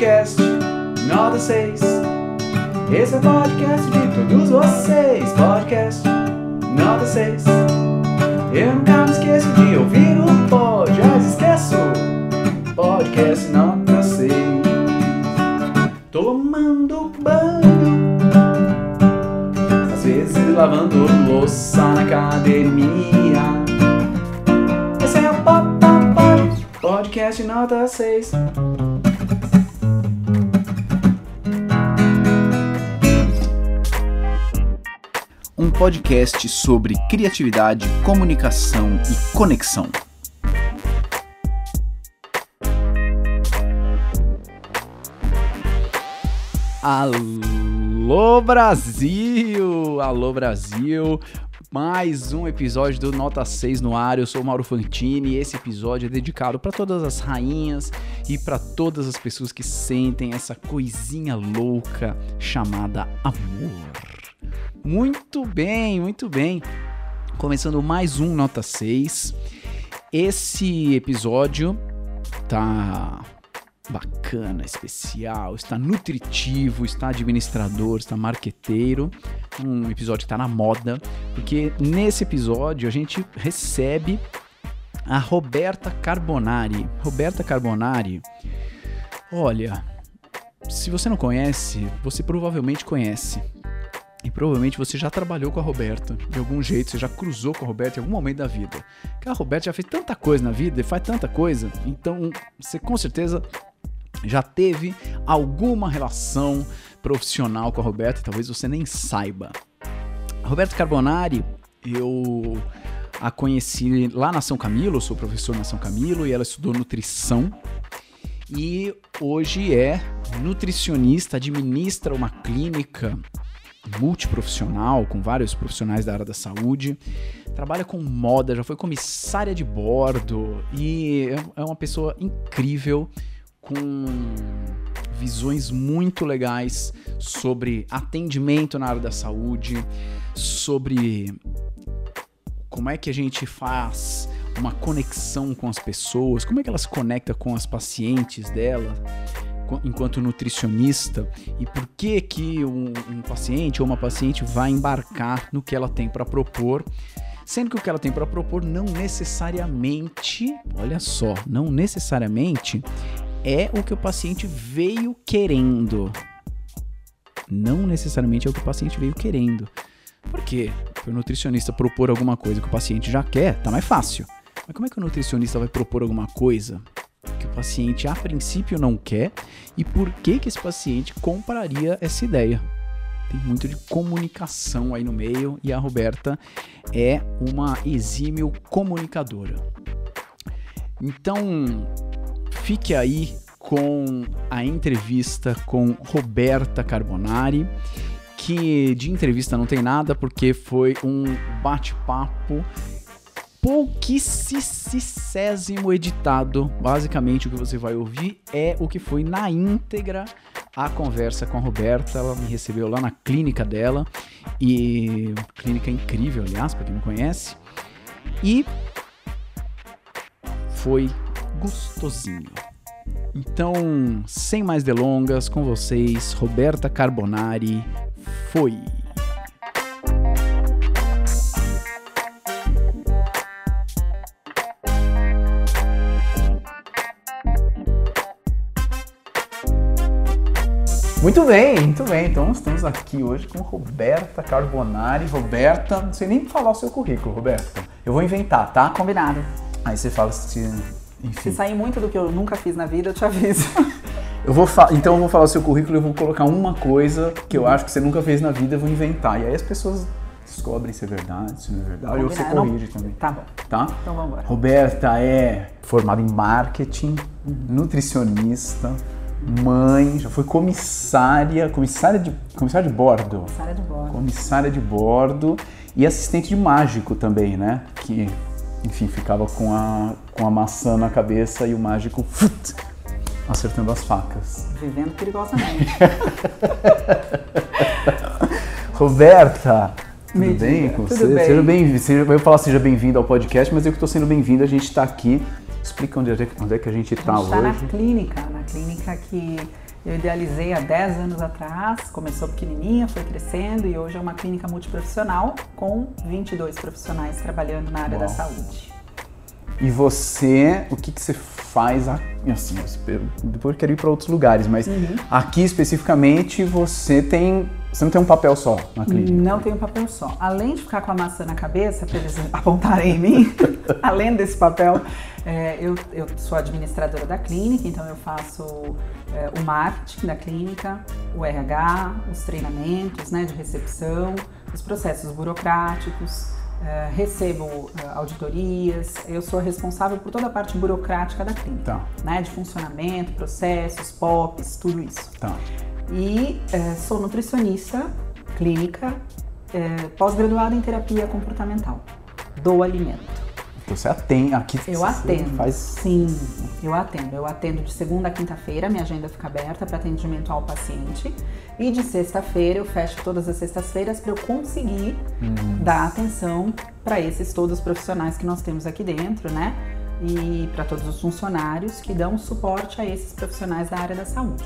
podcast nota 6. Esse é o podcast de todos vocês. Podcast nota 6. Eu nunca me esqueço de ouvir o pod, mas esqueço. Podcast nota 6. Tomando banho. Às vezes lavando louça na academia. Esse é o podcast nota 6. Um podcast sobre criatividade, comunicação e conexão. Alô Brasil! Alô Brasil! Mais um episódio do Nota 6 no ar. Eu sou Mauro Fantini e esse episódio é dedicado para todas as rainhas e para todas as pessoas que sentem essa coisinha louca chamada amor. Muito bem, muito bem. Começando mais um Nota 6. Esse episódio tá bacana, especial, está nutritivo, está administrador, está marqueteiro. Um episódio que está na moda, porque nesse episódio a gente recebe a Roberta Carbonari. Roberta Carbonari, olha, se você não conhece, você provavelmente conhece. E provavelmente você já trabalhou com a Roberta, de algum jeito, você já cruzou com a Roberta em algum momento da vida. Porque a Roberta já fez tanta coisa na vida e faz tanta coisa, então você com certeza já teve alguma relação profissional com a Roberta, talvez você nem saiba. A Roberta Carbonari, eu a conheci lá na São Camilo, sou professor na São Camilo e ela estudou nutrição. E hoje é nutricionista, administra uma clínica multiprofissional, com vários profissionais da área da saúde. Trabalha com moda, já foi comissária de bordo e é uma pessoa incrível com visões muito legais sobre atendimento na área da saúde, sobre como é que a gente faz uma conexão com as pessoas, como é que ela se conecta com as pacientes dela enquanto nutricionista e por que que um, um paciente ou uma paciente vai embarcar no que ela tem para propor, sendo que o que ela tem para propor não necessariamente, olha só, não necessariamente é o que o paciente veio querendo. Não necessariamente é o que o paciente veio querendo. Por quê? Porque o nutricionista propor alguma coisa que o paciente já quer, tá mais fácil. Mas como é que o nutricionista vai propor alguma coisa o paciente a princípio não quer e por que que esse paciente compraria essa ideia. Tem muito de comunicação aí no meio e a Roberta é uma exímio comunicadora. Então, fique aí com a entrevista com Roberta Carbonari, que de entrevista não tem nada porque foi um bate-papo pouquíssimo editado. Basicamente, o que você vai ouvir é o que foi na íntegra a conversa com a Roberta. Ela me recebeu lá na clínica dela e clínica incrível, aliás, para quem não conhece. E foi gostosinho. Então, sem mais delongas, com vocês, Roberta Carbonari. Foi. Muito bem, muito bem. Então estamos aqui hoje com Roberta Carbonari. Roberta, não sei nem falar o seu currículo, Roberta. Eu vou inventar, tá? Combinado. Aí você fala se. Enfim. Se sair muito do que eu nunca fiz na vida, eu te aviso. Eu vou então eu vou falar o seu currículo e eu vou colocar uma coisa que eu acho que você nunca fez na vida, eu vou inventar. E aí as pessoas descobrem se é verdade, se não é verdade, ou você corrige não... também. Tá bom. Tá? Então vamos embora. Roberta é formada em marketing, uhum. nutricionista, mãe, já foi comissária, comissária de, comissária de bordo. Comissária de bordo. Comissária de bordo e assistente de mágico também, né? Que, enfim, ficava com a, com a maçã na cabeça e o mágico fut, acertando as facas. Vivendo perigosamente. Roberta, tudo bem com tudo você? Bem. Seja bem-vindo. Eu ia falar seja bem-vindo ao podcast, mas eu que estou sendo bem-vindo, a gente está aqui Explica onde é, onde é que a gente está hoje. A gente está na clínica, na clínica que Eu idealizei há 10 anos atrás, começou pequenininha, foi crescendo e hoje é uma clínica multiprofissional com 22 profissionais trabalhando na área Uau. da saúde. E você, o que, que você faz assim? Depois eu quero ir para outros lugares, mas Uhum. aqui especificamente você tem, você não tem um papel só na clínica. Não tem um papel só. Além de ficar com a maçã na cabeça para eles apontarem em mim, além desse papel, é, eu, eu sou administradora da clínica, então eu faço é, o marketing da clínica, o RH, os treinamentos né, de recepção, os processos burocráticos, é, recebo é, auditorias, eu sou responsável por toda a parte burocrática da clínica, Tá, né, de funcionamento, processos, POPs, tudo isso. tá. E eh, sou nutricionista clínica, eh, pós-graduada em terapia comportamental do alimento. Então você atende aqui. Eu atendo. Faz Sim, eu atendo. Eu atendo de segunda a quinta-feira, minha agenda fica aberta para atendimento ao paciente. E de sexta-feira eu fecho todas as sextas-feiras para eu conseguir dar atenção para esses todos os profissionais que nós temos aqui dentro, né? E para todos os funcionários que dão suporte a esses profissionais da área da saúde.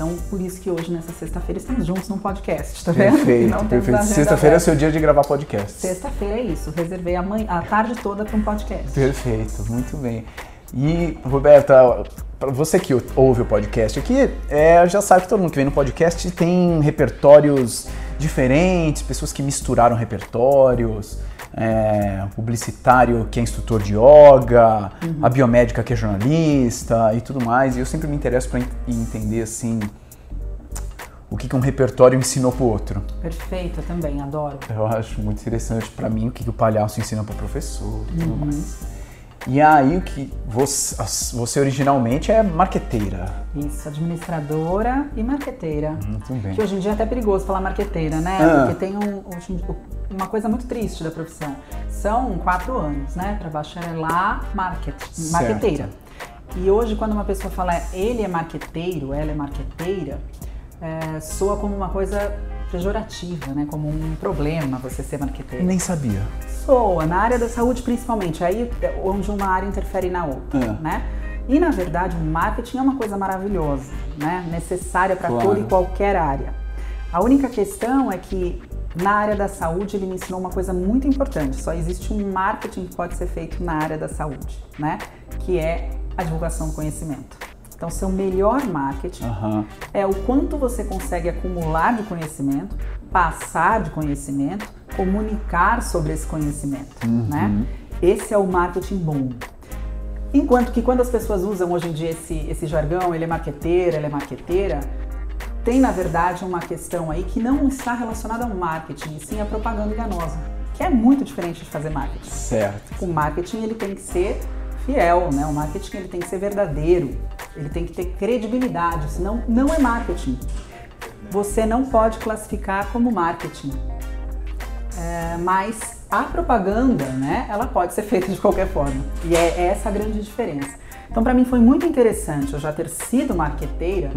Então, por isso que hoje, nessa sexta-feira, estamos juntos num podcast, tá vendo? perfeito, perfeito. Sexta-feira é aberta. seu dia de gravar podcast. Sexta-feira é isso. Reservei a, manhã, a tarde toda para um podcast. Perfeito, muito bem. E, Roberta, para você que ouve o podcast aqui, é, já sabe que todo mundo que vem no podcast tem repertórios diferentes, pessoas que misturaram repertórios, é, publicitário que é instrutor de yoga, a biomédica que é jornalista e tudo mais. E eu sempre me interesso para entender assim o que, que um repertório ensinou pro outro. Perfeito, eu também, adoro. Eu acho muito interessante para mim o que, que o palhaço ensina para professor e tudo mais. E aí o que você, você originalmente é marqueteira. Isso, administradora e marqueteira. Muito bem. Que hoje em dia é até perigoso falar marqueteira, né? Ah. Porque tem um- hoje- uma coisa muito triste da profissão. São quatro anos, né? Para bacharelar market, marqueteira. E hoje, quando uma pessoa fala ele é marqueteiro, ela é marqueteira, é, soa como uma coisa pejorativa, né? Como um problema você ser marqueteiro. Nem sabia. Soa, na área da saúde principalmente, aí onde uma área interfere na outra, É. né? E na verdade, o marketing é uma coisa maravilhosa, né? Necessária para Claro. toda e qualquer área. A única questão é que na área da saúde ele me ensinou uma coisa muito importante. Só existe um marketing que pode ser feito na área da saúde, né? Que é a divulgação do conhecimento. Então, seu melhor marketing Aham. é o quanto você consegue acumular de conhecimento, passar de conhecimento, comunicar sobre esse conhecimento, né? Esse é o marketing bom. Enquanto que quando as pessoas usam hoje em dia esse, esse jargão, ele é marqueteira, ela é marqueteira, tem na verdade uma questão aí que não está relacionada ao marketing, e sim à propaganda enganosa, que é muito diferente de fazer marketing. Certo. O marketing ele tem que ser fiel, né? O marketing ele tem que ser verdadeiro, ele tem que ter credibilidade, senão não é marketing. Você não pode classificar como marketing. É, mas a propaganda, né, ela pode ser feita de qualquer forma. E é essa a grande diferença. Então, para mim foi muito interessante eu já ter sido marqueteira,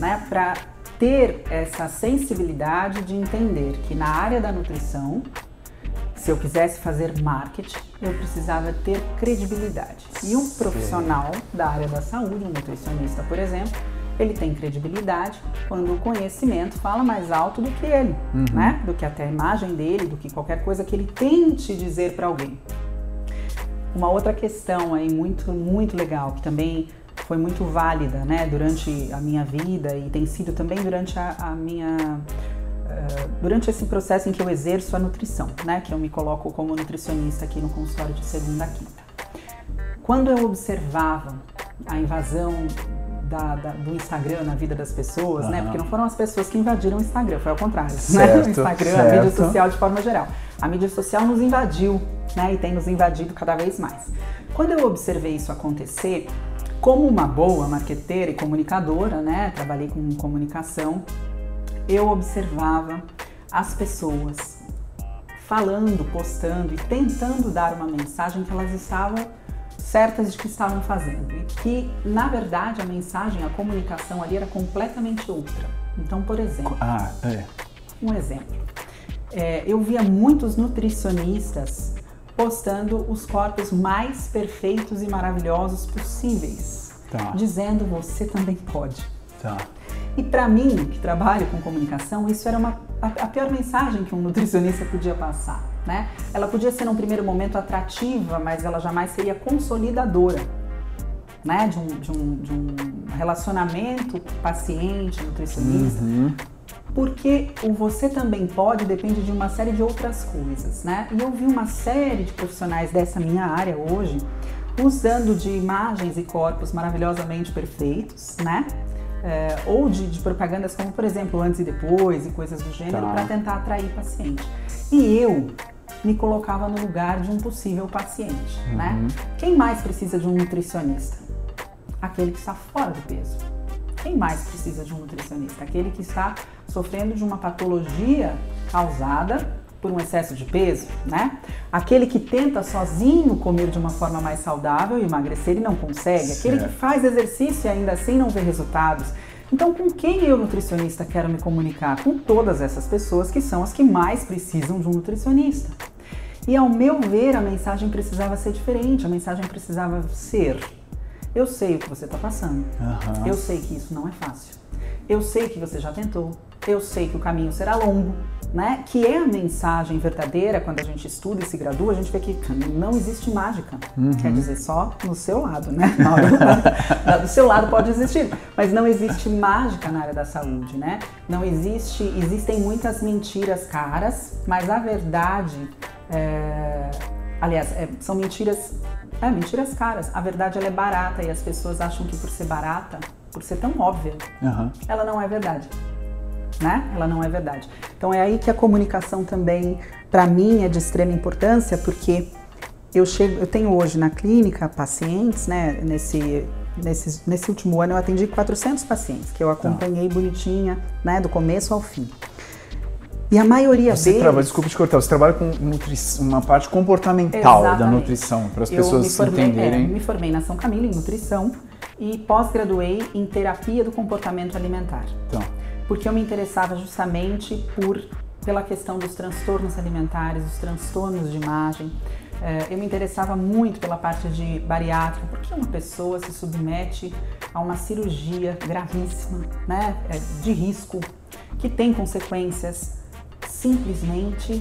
né, para ter essa sensibilidade de entender que na área da nutrição, se eu quisesse fazer marketing, eu precisava ter credibilidade. E um profissional da área da saúde, um nutricionista, por exemplo, ele tem credibilidade quando o conhecimento fala mais alto do que ele, né? Do que até a imagem dele, do que qualquer coisa que ele tente dizer para alguém. Uma outra questão aí muito, muito legal, que também foi muito válida, né, durante a minha vida e tem sido também durante a, a minha eh, durante esse processo em que eu exerço a nutrição, né, que eu me coloco como nutricionista aqui no consultório de segunda a quinta. Quando eu observava a invasão da- da- do Instagram na vida das pessoas, né, Aham. porque não foram as pessoas que invadiram o Instagram, foi ao contrário, né, Certo, o Instagram, a mídia certo. social de forma geral. A mídia social nos invadiu, né, e tem nos invadido cada vez mais. Quando eu observei isso acontecer, como uma boa marqueteira e comunicadora, né, trabalhei com comunicação, eu observava as pessoas falando, postando e tentando dar uma mensagem que elas estavam certas de que estavam fazendo e que, na verdade, a mensagem, a comunicação ali era completamente outra. Então, por exemplo, Ah, é. um exemplo. É, eu via muitos nutricionistas postando os corpos mais perfeitos e maravilhosos possíveis, Tá. dizendo você também pode. Tá. E para mim, que trabalho com comunicação, isso era uma, a, a, pior mensagem que um nutricionista podia passar. Né? Ela podia ser num primeiro momento atrativa, mas ela jamais seria consolidadora né? de, um, de, um, de um relacionamento paciente-nutricionista. Uhum. Porque o você também pode depende de uma série de outras coisas, né? E eu vi uma série de profissionais dessa minha área hoje usando de imagens e corpos maravilhosamente perfeitos, né? É, ou de, de, propagandas como, por exemplo, antes e depois e coisas do gênero, tá. para tentar atrair paciente. E eu me colocava no lugar de um possível paciente, uhum. né? Quem mais precisa de um nutricionista? Aquele que está fora do peso. Quem mais precisa de um nutricionista? Aquele que está sofrendo de uma patologia causada por um excesso de peso, né? Aquele que tenta sozinho comer de uma forma mais saudável e emagrecer e não consegue, certo. aquele que faz exercício e ainda assim não vê resultados. Então, com quem eu, nutricionista, quero me comunicar? Com todas essas pessoas que são as que mais precisam de um nutricionista. E ao meu ver, a mensagem precisava ser diferente, a mensagem precisava ser: eu sei o que você está passando, uhum. eu sei que isso não é fácil, eu sei que você já tentou, eu sei que o caminho será longo, né? Que é a mensagem verdadeira quando a gente estuda e se gradua, a gente vê que não existe mágica. Uhum. Quer dizer, só no seu lado, né? do seu lado pode existir, mas não existe mágica na área da saúde, né? Não existe, existem muitas mentiras caras, mas a verdade, é, aliás, é, são mentiras, é, mentiras caras. A verdade ela é barata e as pessoas acham que por ser barata, por ser tão óbvia, uhum. ela não é verdade né? Ela não é verdade. Então é aí que a comunicação também, para mim, é de extrema importância, porque eu chego, eu tenho hoje na clínica pacientes, né? Nesse Nesse, nesse último ano eu atendi 400 pacientes, que eu acompanhei tá. bonitinha, né, do começo ao fim. E a maioria você deles... Trabalha, desculpa te cortar, você trabalha com uma parte comportamental Exatamente. da nutrição, para as pessoas me formei, entenderem. É, me formei na São Camilo em nutrição e pós-graduei em terapia do comportamento alimentar. Então porque eu me interessava justamente por pela questão dos transtornos alimentares, os transtornos de imagem. É, eu me interessava muito pela parte de bariátrica, porque uma pessoa se submete a uma cirurgia gravíssima, né, é, de risco, que tem consequências simplesmente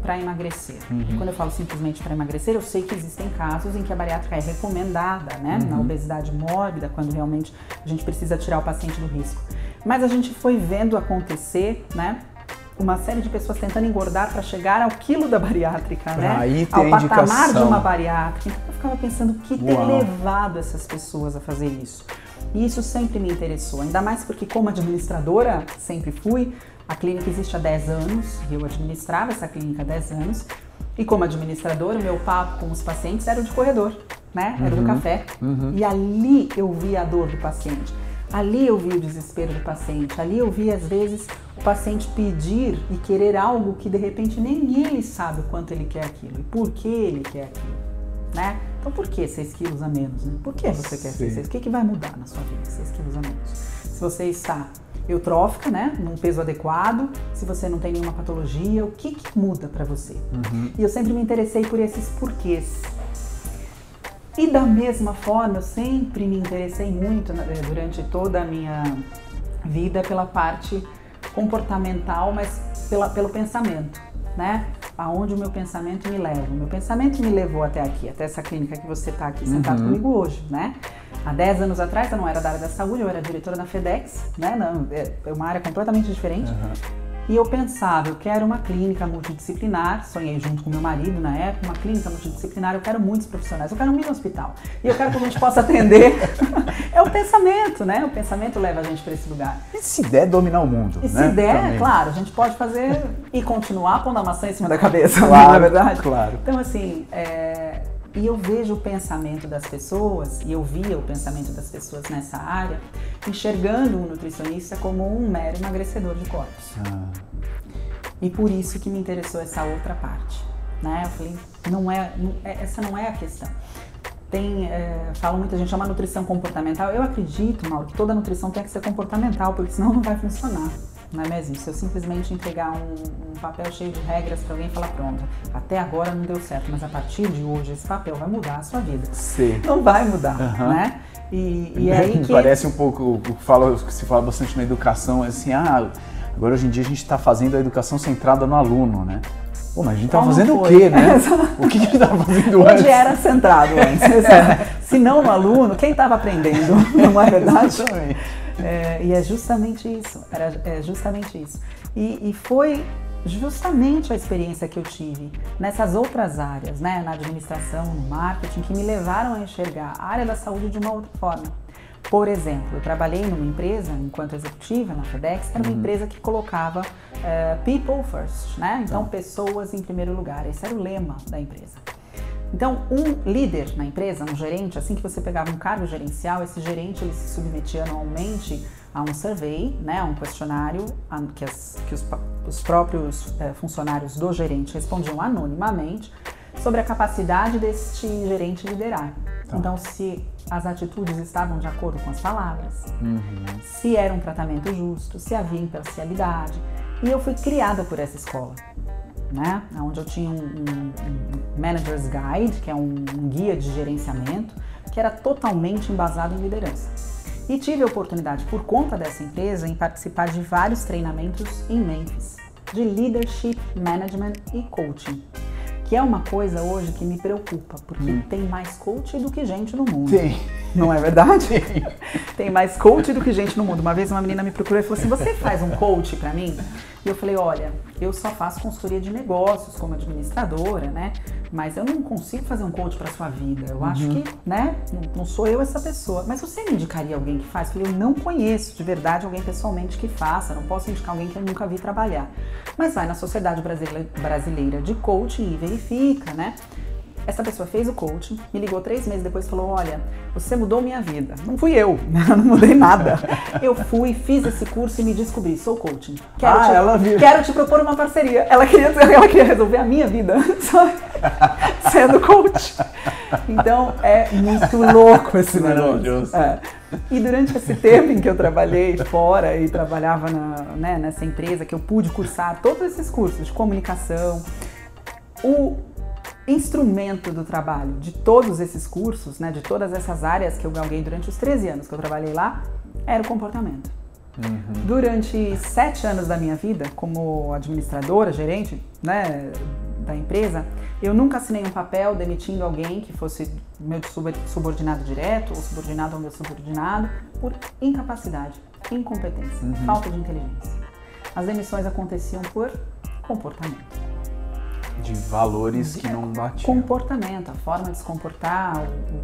para emagrecer. Uhum. Quando eu falo simplesmente para emagrecer, eu sei que existem casos em que a bariátrica é recomendada, né, uhum. na obesidade mórbida, quando realmente a gente precisa tirar o paciente do risco. Mas a gente foi vendo acontecer, né? Uma série de pessoas tentando engordar para chegar ao quilo da bariátrica, né? Aí tem ao patamar indicação. de uma bariátrica. Então eu ficava pensando o que tem levado essas pessoas a fazer isso. E isso sempre me interessou, ainda mais porque como administradora sempre fui, a clínica existe há 10 anos, e eu administrava essa clínica há 10 anos, e como administradora, o meu papo com os pacientes era o de corredor, né? Era uhum, do café. Uhum. E ali eu via a dor do paciente. Ali eu vi o desespero do paciente, ali eu vi às vezes o paciente pedir e querer algo que de repente nem ele sabe o quanto ele quer aquilo e por que ele quer aquilo, né? Então por que 6 quilos a menos? Né? Por que você quer 6 quilos? O que, que vai mudar na sua vida 6 quilos a menos? Se você está eutrófica, né, num peso adequado, se você não tem nenhuma patologia, o que, que muda para você? Uhum. E eu sempre me interessei por esses porquês. E da mesma forma, eu sempre me interessei muito durante toda a minha vida pela parte comportamental, mas pela, pelo pensamento, né? Aonde o meu pensamento me leva. O meu pensamento me levou até aqui, até essa clínica que você está aqui sentado uhum. comigo hoje, né? Há 10 anos atrás eu não era da área da saúde, eu era diretora da FedEx, né? Não, é, é uma área completamente diferente. Uhum. E eu pensava, eu quero uma clínica multidisciplinar, sonhei junto com meu marido na época, uma clínica multidisciplinar, eu quero muitos profissionais, eu quero um mini hospital. E eu quero que a gente possa atender. é o pensamento, né? O pensamento leva a gente para esse lugar. E se der dominar o mundo? E né? se der, Também. claro, a gente pode fazer e continuar pondo a maçã em cima da cabeça, claro, não é verdade? Claro. Então, assim, é, e eu vejo o pensamento das pessoas, e eu via o pensamento das pessoas nessa área, enxergando um nutricionista como um mero emagrecedor de corpos. Ah. E por isso que me interessou essa outra parte. Né? Eu falei, não é, não, é, essa não é a questão. Tem, é, fala muita gente, chama nutrição comportamental. Eu acredito, Mauro, que toda nutrição tem que ser comportamental, porque senão não vai funcionar não é mesmo? Se eu simplesmente entregar um, um papel cheio de regras para alguém e falar, pronto, até agora não deu certo, mas a partir de hoje esse papel vai mudar a sua vida. Sim. Não vai mudar, uhum. né? E, e aí que... Parece um pouco o que se fala bastante na educação, é assim, ah, agora hoje em dia a gente está fazendo a educação centrada no aluno, né? Pô, mas a gente estava fazendo foi? o quê, né? o que a gente estava fazendo Onde antes? Onde era centrado antes? Se não no aluno, quem estava aprendendo? Não é verdade? É, e é justamente isso. Era, é justamente isso. E, e foi justamente a experiência que eu tive nessas outras áreas, né, na administração, no marketing, que me levaram a enxergar a área da saúde de uma outra forma. Por exemplo, eu trabalhei numa empresa, enquanto executiva na FedEx, era uma uhum. empresa que colocava uh, people first, né? Então, tá. pessoas em primeiro lugar. Esse era o lema da empresa. Então, um líder na empresa, um gerente, assim que você pegava um cargo gerencial, esse gerente ele se submetia anualmente a um survey, né, um questionário que, as, que os, os, próprios é, funcionários do gerente respondiam anonimamente sobre a capacidade deste gerente liderar. Tá. Então, se as atitudes estavam de acordo com as palavras, uhum. se era um tratamento justo, se havia imparcialidade. E eu fui criada por essa escola, né? Onde eu tinha um, um, um Manager's Guide, que é um, um guia de gerenciamento, que era totalmente embasado em liderança. E tive a oportunidade, por conta dessa empresa, em participar de vários treinamentos em Memphis, de leadership, management e coaching que é uma coisa hoje que me preocupa, porque hum. tem mais coach do que gente no mundo. Tem. Não é verdade? tem mais coach do que gente no mundo. Uma vez uma menina me procurou e falou assim: Você faz um coach para mim? E eu falei: Olha, eu só faço consultoria de negócios como administradora, né? Mas eu não consigo fazer um coach para sua vida. Eu uhum. acho que, né? Não, sou eu essa pessoa. Mas você me indicaria alguém que faz? Eu falei: Eu não conheço de verdade alguém pessoalmente que faça. Não posso indicar alguém que eu nunca vi trabalhar. Mas vai na Sociedade Brasileira de Coaching e verifica, né? Essa pessoa fez o coaching, me ligou três meses depois e falou: Olha, você mudou minha vida. Não fui eu, não mudei nada. Eu fui, fiz esse curso e me descobri, sou coaching. Quero, ah, te, ela viu. quero te propor uma parceria. Ela queria, ela queria resolver a minha vida, sendo coach. Então é muito louco esse negócio. É. E durante esse tempo em que eu trabalhei fora e trabalhava na, né, nessa empresa, que eu pude cursar todos esses cursos de comunicação, o instrumento do trabalho de todos esses cursos, né, de todas essas áreas que eu galguei durante os 13 anos que eu trabalhei lá, era o comportamento. Uhum. Durante sete anos da minha vida, como administradora, gerente né, da empresa, eu nunca assinei um papel demitindo alguém que fosse meu subordinado direto ou subordinado ao meu subordinado por incapacidade, incompetência, uhum. falta de inteligência. As demissões aconteciam por comportamento de valores que não batiam. Comportamento, a forma de se comportar,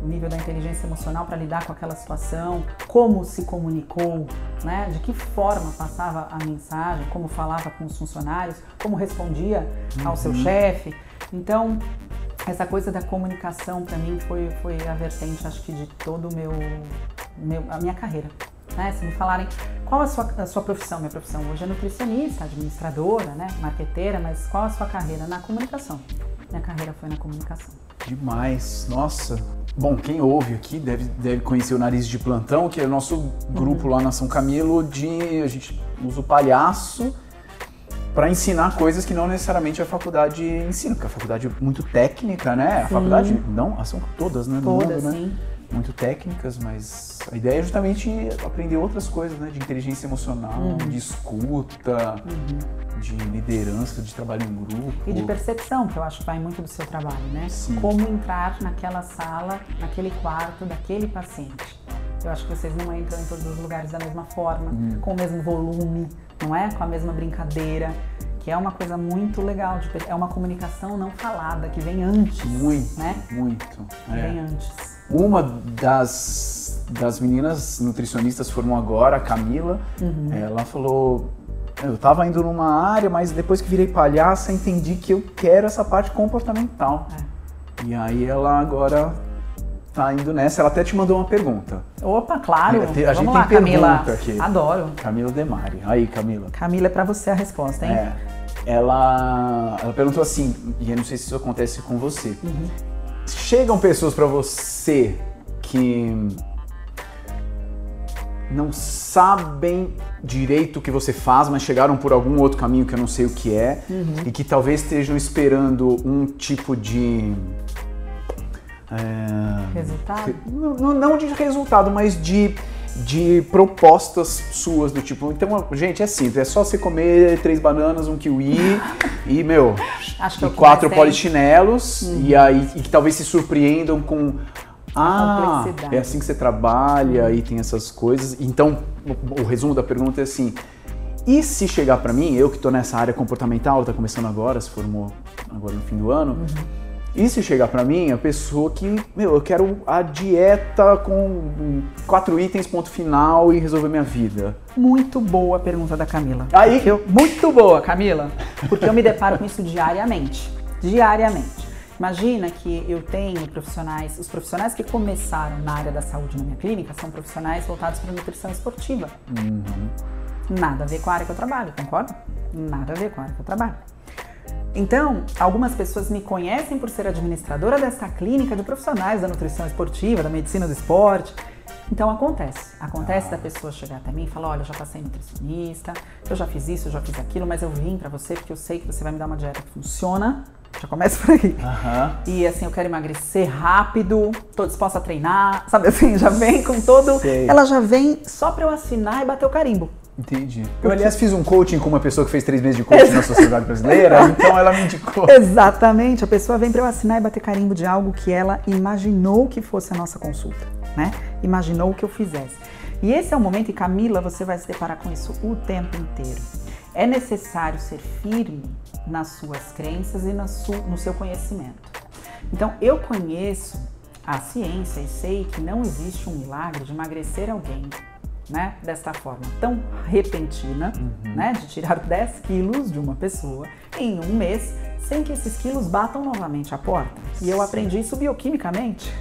o nível da inteligência emocional para lidar com aquela situação, como se comunicou, né? de que forma passava a mensagem, como falava com os funcionários, como respondia ao seu uhum. chefe. Então, essa coisa da comunicação para mim foi, foi a vertente, acho que, de todo o meu, meu a minha carreira. Né? Se me falarem qual a sua, a sua profissão, minha profissão hoje é nutricionista, administradora, né? marqueteira, mas qual a sua carreira? Na comunicação. Minha carreira foi na comunicação. Demais, nossa. Bom, quem ouve aqui deve, deve conhecer o Nariz de Plantão, que é o nosso grupo uhum. lá na São Camilo de. A gente usa o palhaço para ensinar coisas que não necessariamente a faculdade ensina, porque a faculdade é muito técnica, né? A faculdade, não, são todas, né? Todas, mundo, né? Muito técnicas, mas a ideia é justamente aprender outras coisas, né? De inteligência emocional, uhum. de escuta, uhum. de liderança, de trabalho em grupo. E de percepção, que eu acho que vai muito do seu trabalho, né? Sim. Como entrar naquela sala, naquele quarto daquele paciente. Eu acho que vocês não entram em todos os lugares da mesma forma, uhum. com o mesmo volume, não é? Com a mesma brincadeira que é uma coisa muito legal, de, é uma comunicação não falada, que vem antes. Muito, né? muito. Que é. vem antes. Uma das, das meninas nutricionistas formou agora, a Camila, uhum. ela falou. Eu estava indo numa área, mas depois que virei palhaça, entendi que eu quero essa parte comportamental. É. E aí ela agora tá indo nessa. Ela até te mandou uma pergunta. Opa, claro. A, a gente Vamos lá, tem Camila. aqui. Adoro. Camila Demari. Aí, Camila. Camila, é para você a resposta, hein? É. Ela, ela perguntou assim, e eu não sei se isso acontece com você. Uhum chegam pessoas para você que não sabem direito o que você faz, mas chegaram por algum outro caminho que eu não sei o que é, uhum. e que talvez estejam esperando um tipo de é, Resultado? Não, não- não de resultado, mas de, de propostas suas do tipo. Então, gente, é simples, é só você comer três bananas, um kiwi e, meu, Acho que é e quatro tem. Uhum. polichinelos e aí e que talvez se surpreendam com. Ah, é assim que você trabalha e tem essas coisas. Então, o, o resumo da pergunta é assim: e se chegar pra mim, eu que tô nessa área comportamental, tá começando agora, se formou agora no fim do ano, Uhum. E se chegar pra mim a pessoa que, meu, eu quero a dieta com quatro itens, ponto final e resolver minha vida. Muito boa a pergunta da Camila. Aí- eu- muito boa, Camila. Porque eu me deparo com isso diariamente. Diariamente. Imagina que eu tenho profissionais, os profissionais que começaram na área da saúde na minha clínica são profissionais voltados para nutrição esportiva. Nada a ver com a área que eu trabalho, concorda? Nada a ver com a área que eu trabalho. Então, algumas pessoas me conhecem por ser administradora desta clínica de profissionais da nutrição esportiva, da medicina do esporte. Então acontece. Acontece da pessoa chegar até mim e falar: olha, eu já passei nutricionista, eu já fiz isso, eu já fiz aquilo, mas eu vim pra você porque eu sei que você vai me dar uma dieta que funciona. Já começa por aí. Aham. E assim, eu quero emagrecer rápido, tô disposta a treinar, sabe assim, já vem com todo. Sei. Ela já vem só pra eu assinar e bater o carimbo. Entendi. Eu, aliás, fiz um coaching com uma pessoa que fez três meses de coaching na sociedade brasileira, então ela me indicou. Exatamente, a pessoa vem para eu assinar e bater carimbo de algo que ela imaginou que fosse a nossa consulta, né? Imaginou que eu fizesse. E esse é o momento, e Camila, você vai se deparar com isso o tempo inteiro. É necessário ser firme nas suas crenças e no seu conhecimento. Então, eu conheço a ciência e sei que não existe um milagre de emagrecer alguém né, desta forma tão repentina, né, de tirar 10 quilos de uma pessoa em um mês, sem que esses quilos batam novamente a porta. E eu aprendi isso bioquimicamente.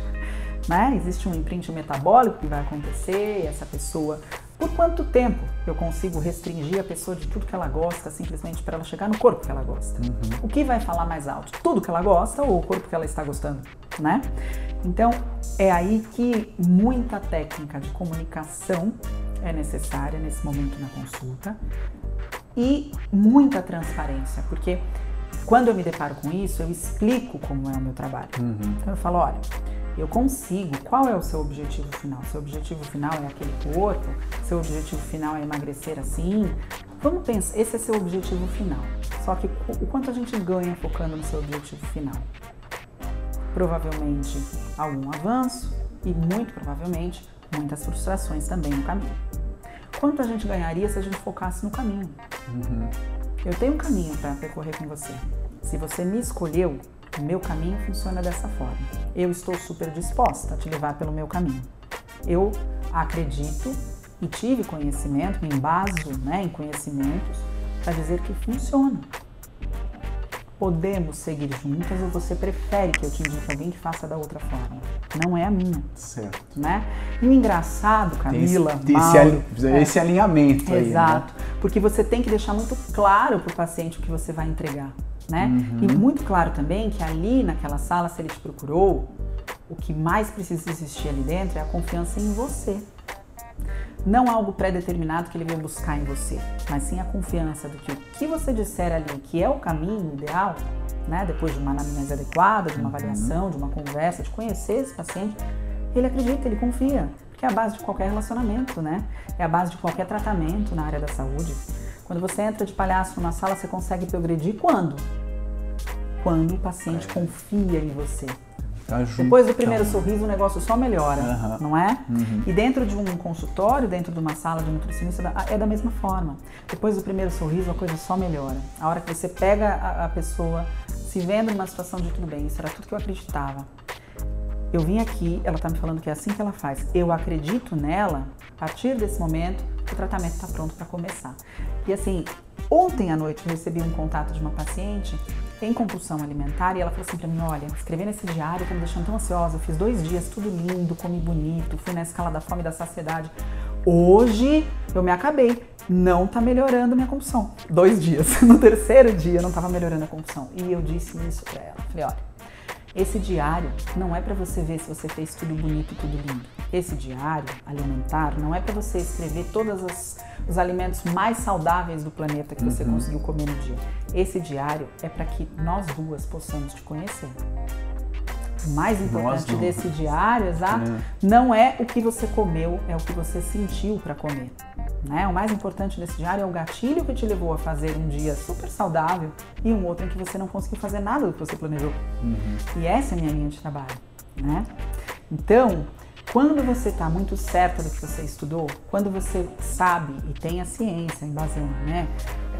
Né? Existe um imprint metabólico que vai acontecer, e essa pessoa. Por quanto tempo eu consigo restringir a pessoa de tudo que ela gosta, simplesmente para ela chegar no corpo que ela gosta? O que vai falar mais alto? Tudo que ela gosta ou o corpo que ela está gostando, né? Então, é aí que muita técnica de comunicação é necessária nesse momento na consulta e muita transparência, porque quando eu me deparo com isso, eu explico como é o meu trabalho. Então eu falo, olha, eu consigo, qual é o seu objetivo final? Seu objetivo final é aquele corpo? Seu objetivo final é emagrecer assim? Vamos pensar, esse é seu objetivo final. Só que o quanto a gente ganha focando no seu objetivo final? Provavelmente algum avanço e muito provavelmente muitas frustrações também no caminho. Quanto a gente ganharia se a gente focasse no caminho? Eu tenho um caminho para percorrer com você. Se você me escolheu, o meu caminho funciona dessa forma. Eu estou super disposta a te levar pelo meu caminho. Eu acredito e tive conhecimento, me embaso né, em conhecimentos para dizer que funciona. Podemos seguir juntas ou você prefere que eu te indique alguém que faça da outra forma? Não é a minha, Certo. né? E o engraçado, esse, Camila, tem esse Mauro, ali- é. esse alinhamento aí. né? Exato. Porque você tem que deixar muito claro para o paciente o que você vai entregar, né? Uhum. E muito claro também que ali naquela sala, se ele te procurou, o que mais precisa existir ali dentro é a confiança em você. Não algo pré-determinado que ele vai buscar em você, mas sim a confiança do que o que você disser ali, que é o caminho ideal, né? Depois de uma anamnese adequada, de uma avaliação, de uma conversa, de conhecer esse paciente, ele acredita, ele confia. Porque é a base de qualquer relacionamento, né? É a base de qualquer tratamento na área da saúde. Quando você entra de palhaço numa sala, você consegue progredir quando? Quando o paciente confia em você. Tá junto, Depois do primeiro sorriso, o negócio só melhora, Aham. não é? E dentro de um consultório, dentro de uma sala de nutricionista, da- é da mesma forma. Depois do primeiro sorriso, a coisa só melhora. A hora que você pega a, a pessoa se vendo numa situação de tudo bem, isso era tudo que eu acreditava. Eu vim aqui, ela tá me falando que é assim que ela faz. Eu acredito nela, a partir desse momento, o tratamento está pronto para começar. E assim, ontem à noite eu recebi um contato de uma paciente em compulsão alimentar e ela falou assim para mim: olha, escrevendo esse diário tá me deixando tão ansiosa. Eu fiz dois dias, tudo lindo, comi bonito, fui na escala da fome e da saciedade. Hoje eu me acabei. Não tá melhorando minha compulsão. Dois dias. No terceiro dia não tava melhorando a compulsão. E eu disse isso para ela. Falei, olha, esse diário não é para você ver se você fez tudo bonito e tudo lindo. Esse diário alimentar não é para você escrever todos os, os alimentos mais saudáveis do planeta que você conseguiu comer no dia. Esse diário é para que nós duas possamos te conhecer. O mais importante desse diário, exato, É. não é o que você comeu, é o que você sentiu para comer. Né? O mais importante desse diário é o gatilho que te levou a fazer um dia super saudável e um outro em que você não conseguiu fazer nada do que você planejou. E essa é a minha linha de trabalho. Né? Então, quando você está muito certa do que você estudou, quando você sabe e tem a ciência embasando, né?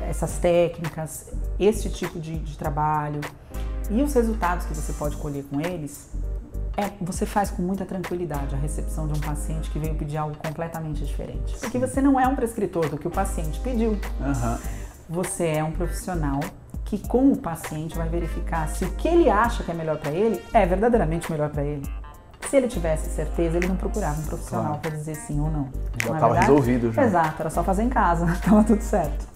Essas técnicas, esse tipo de, de trabalho e os resultados que você pode colher com eles, é, você faz com muita tranquilidade a recepção de um paciente que veio pedir algo completamente diferente. Porque você não é um prescritor do que o paciente pediu. Aham. Você é um profissional que com o paciente vai verificar se o que ele acha que é melhor para ele é verdadeiramente melhor para ele. Se ele tivesse certeza, ele não procurava um profissional Claro. para dizer sim ou não. Já Não é resolvido já. Exato, era só fazer em casa, tava tudo certo.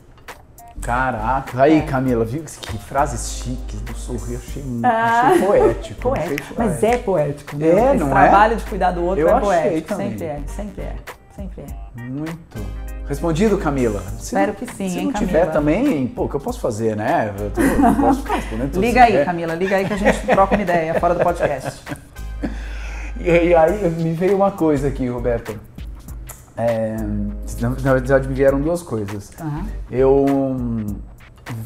Caraca, aí É. Camila, viu que frases chiques do sorrir, achei, muito- Ah. achei poético. Poético, achei mas é poético. né? É, Esse é? trabalho de cuidar do outro Eu é achei poético. também. Sempre é, sempre é, sempre é. Muito. Respondido, Camila? Se Espero não- que sim, Se hein, não Camila? tiver também, pô, o que eu posso fazer, né? Eu, tô, eu posso ficar respondendo tudo Liga aí, você Camila, liga aí que a gente troca uma ideia fora do podcast. quer. E, e aí me veio uma coisa aqui, Roberto. É, na, na verdade, me vieram duas coisas. Aham. Eu,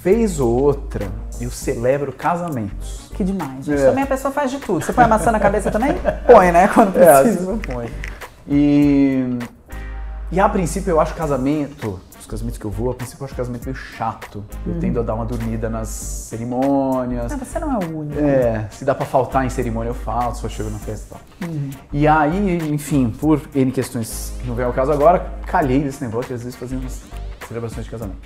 vez ou outra, eu celebro casamentos. Que demais. Gente. É. Também a pessoa faz de tudo. Você põe a maçã na cabeça também? Põe, né? Quando É, precisa. eu ponho. E, e a princípio eu acho casamento, os casamentos que eu vou, a princípio eu acho casamento meio chato. Eu tendo a dar uma dormida nas cerimônias. Não, você não é o único. É, se dá pra faltar em cerimônia eu falto, só chego na festa e tal. E aí, enfim, por N questões que não vem ao caso agora, calhei desse negócio de às vezes umas celebrações de casamento.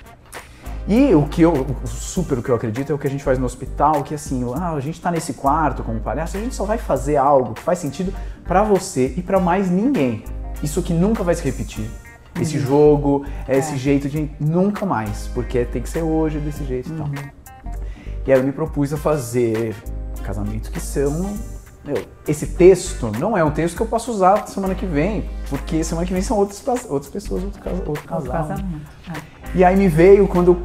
E o que eu, o super o que eu acredito é o que a gente faz no hospital, que assim, ah, a gente tá nesse quarto como palhaço, a gente só vai fazer algo que faz sentido pra você e pra mais ninguém. Isso que nunca vai se repetir. Esse jogo, é esse jeito de nunca mais, porque tem que ser hoje desse jeito e tal. E aí eu me propus a fazer casamentos que são. meu, esse texto não é um texto que eu posso usar semana que vem, porque semana que vem são outras, outras pessoas, outro, casa- outro Outro casal. né? casamento. É. E aí me veio quando,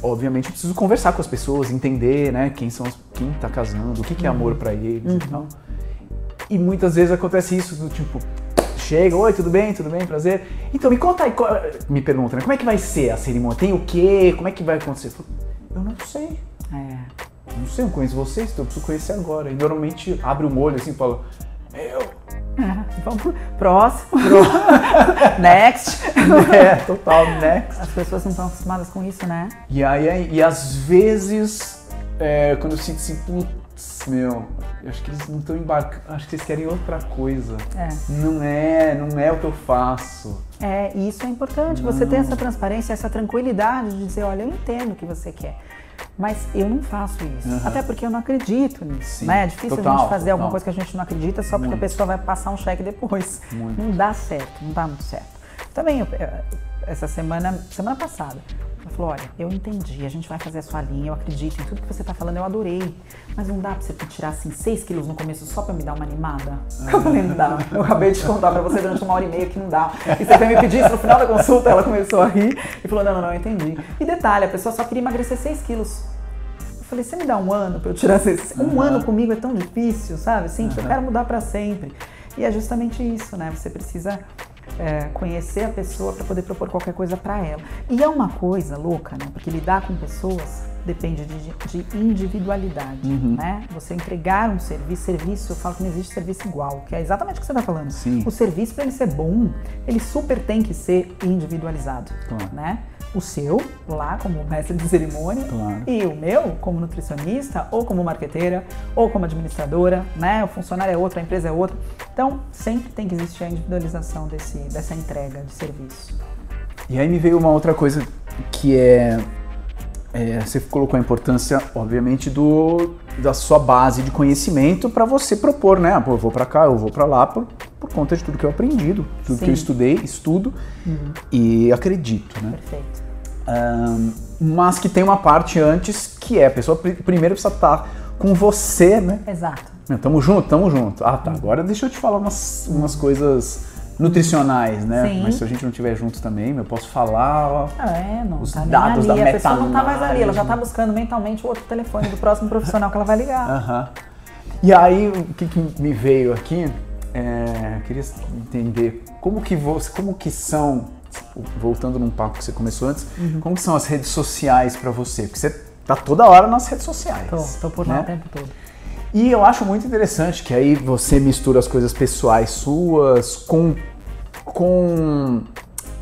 obviamente, eu preciso conversar com as pessoas, entender, né, quem são, quem tá casando, o que, que é amor pra eles e tal. E muitas vezes acontece isso do tipo, chega, oi, tudo bem, tudo bem, prazer. Então me conta aí, me pergunta, né, como é que vai ser a cerimônia? Tem o quê? Como é que vai acontecer? Eu não sei. É. Não sei, eu conheço vocês, então eu preciso conhecer agora. E normalmente abre o molho assim e fala, eu. É. Vamos pro próximo. Next. é, total, next. As pessoas não estão acostumadas com isso, né? E aí, aí- e às vezes, é, quando eu sinto assim, putz, meu, eu acho que eles não estão embarcando, acho que eles querem outra coisa. É. Não é, não é o que eu faço. É, e isso é importante. Você ter essa transparência, essa tranquilidade de dizer, olha, eu entendo o que você quer. Mas eu não faço isso. Aham. Até porque eu não acredito nisso. Sim. Né? É difícil a Total, gente fazer alguma total. coisa que a gente não acredita só porque Muito. a pessoa vai passar um cheque depois. Muito. Não dá certo, não dá muito certo. Também, eu- eu- essa semana, semana passada, falou, olha, eu entendi, a gente vai fazer a sua linha, eu acredito em tudo que você tá falando, eu adorei. Mas não dá pra você tirar assim 6 quilos no começo só pra me dar uma animada? Eu falei, não dá. Eu acabei de contar pra você durante uma hora e meia que não dá. E você veio me pedir isso no final da consulta, ela começou a rir e falou, não, não, não, eu entendi. E detalhe, a pessoa só queria emagrecer 6 quilos. Eu falei, você me dá um ano pra eu tirar esses... Um ano comigo é tão difícil, sabe? Assim, eu quero mudar pra sempre. E é justamente isso, né? Você precisa é, conhecer a pessoa para poder propor qualquer coisa para ela. E é uma coisa louca, né? Porque lidar com pessoas depende de, de individualidade, né? Você entregar um serviço, serviço, eu falo que não existe serviço igual, que é exatamente o que você está falando. Sim. O serviço, para ele ser bom, ele super tem que ser individualizado, Claro. né? O seu, lá como mestre de cerimônia, Claro. e o meu, como nutricionista, ou como marqueteira, ou como administradora, né? O funcionário é outro, a empresa é outra. Então, sempre tem que existir a individualização desse, dessa entrega de serviço. E aí me veio uma outra coisa que é, é, você colocou a importância, obviamente, do da sua base de conhecimento para você propor, né? Ah, Pô, eu vou para cá, eu vou para lá por, por conta de tudo que eu aprendi, do- tudo que Sim. eu estudei, estudo e acredito, né? Perfeito. Ahn, mas que tem uma parte antes que é a pessoa pri- primeiro precisa estar com você, né? Exato. Não, tamo junto, tamo junto. Ah, tá. Agora deixa eu te falar umas, umas coisas nutricionais, né? Sim. Mas se a gente não estiver junto também, eu posso falar, ó. É, não Os tá dados da a pessoa não tá mais ali, ela já tá buscando mentalmente o outro telefone do próximo profissional que ela vai ligar. Aham. E aí, o que, que me veio aqui, é, eu queria entender como que, você, como que são, voltando num papo que você começou antes, Uhum. como que são as redes sociais para você? Porque você tá toda hora nas redes sociais. Tô, tô por lá né? o tempo todo. E eu acho muito interessante que aí você mistura as coisas pessoais suas com, com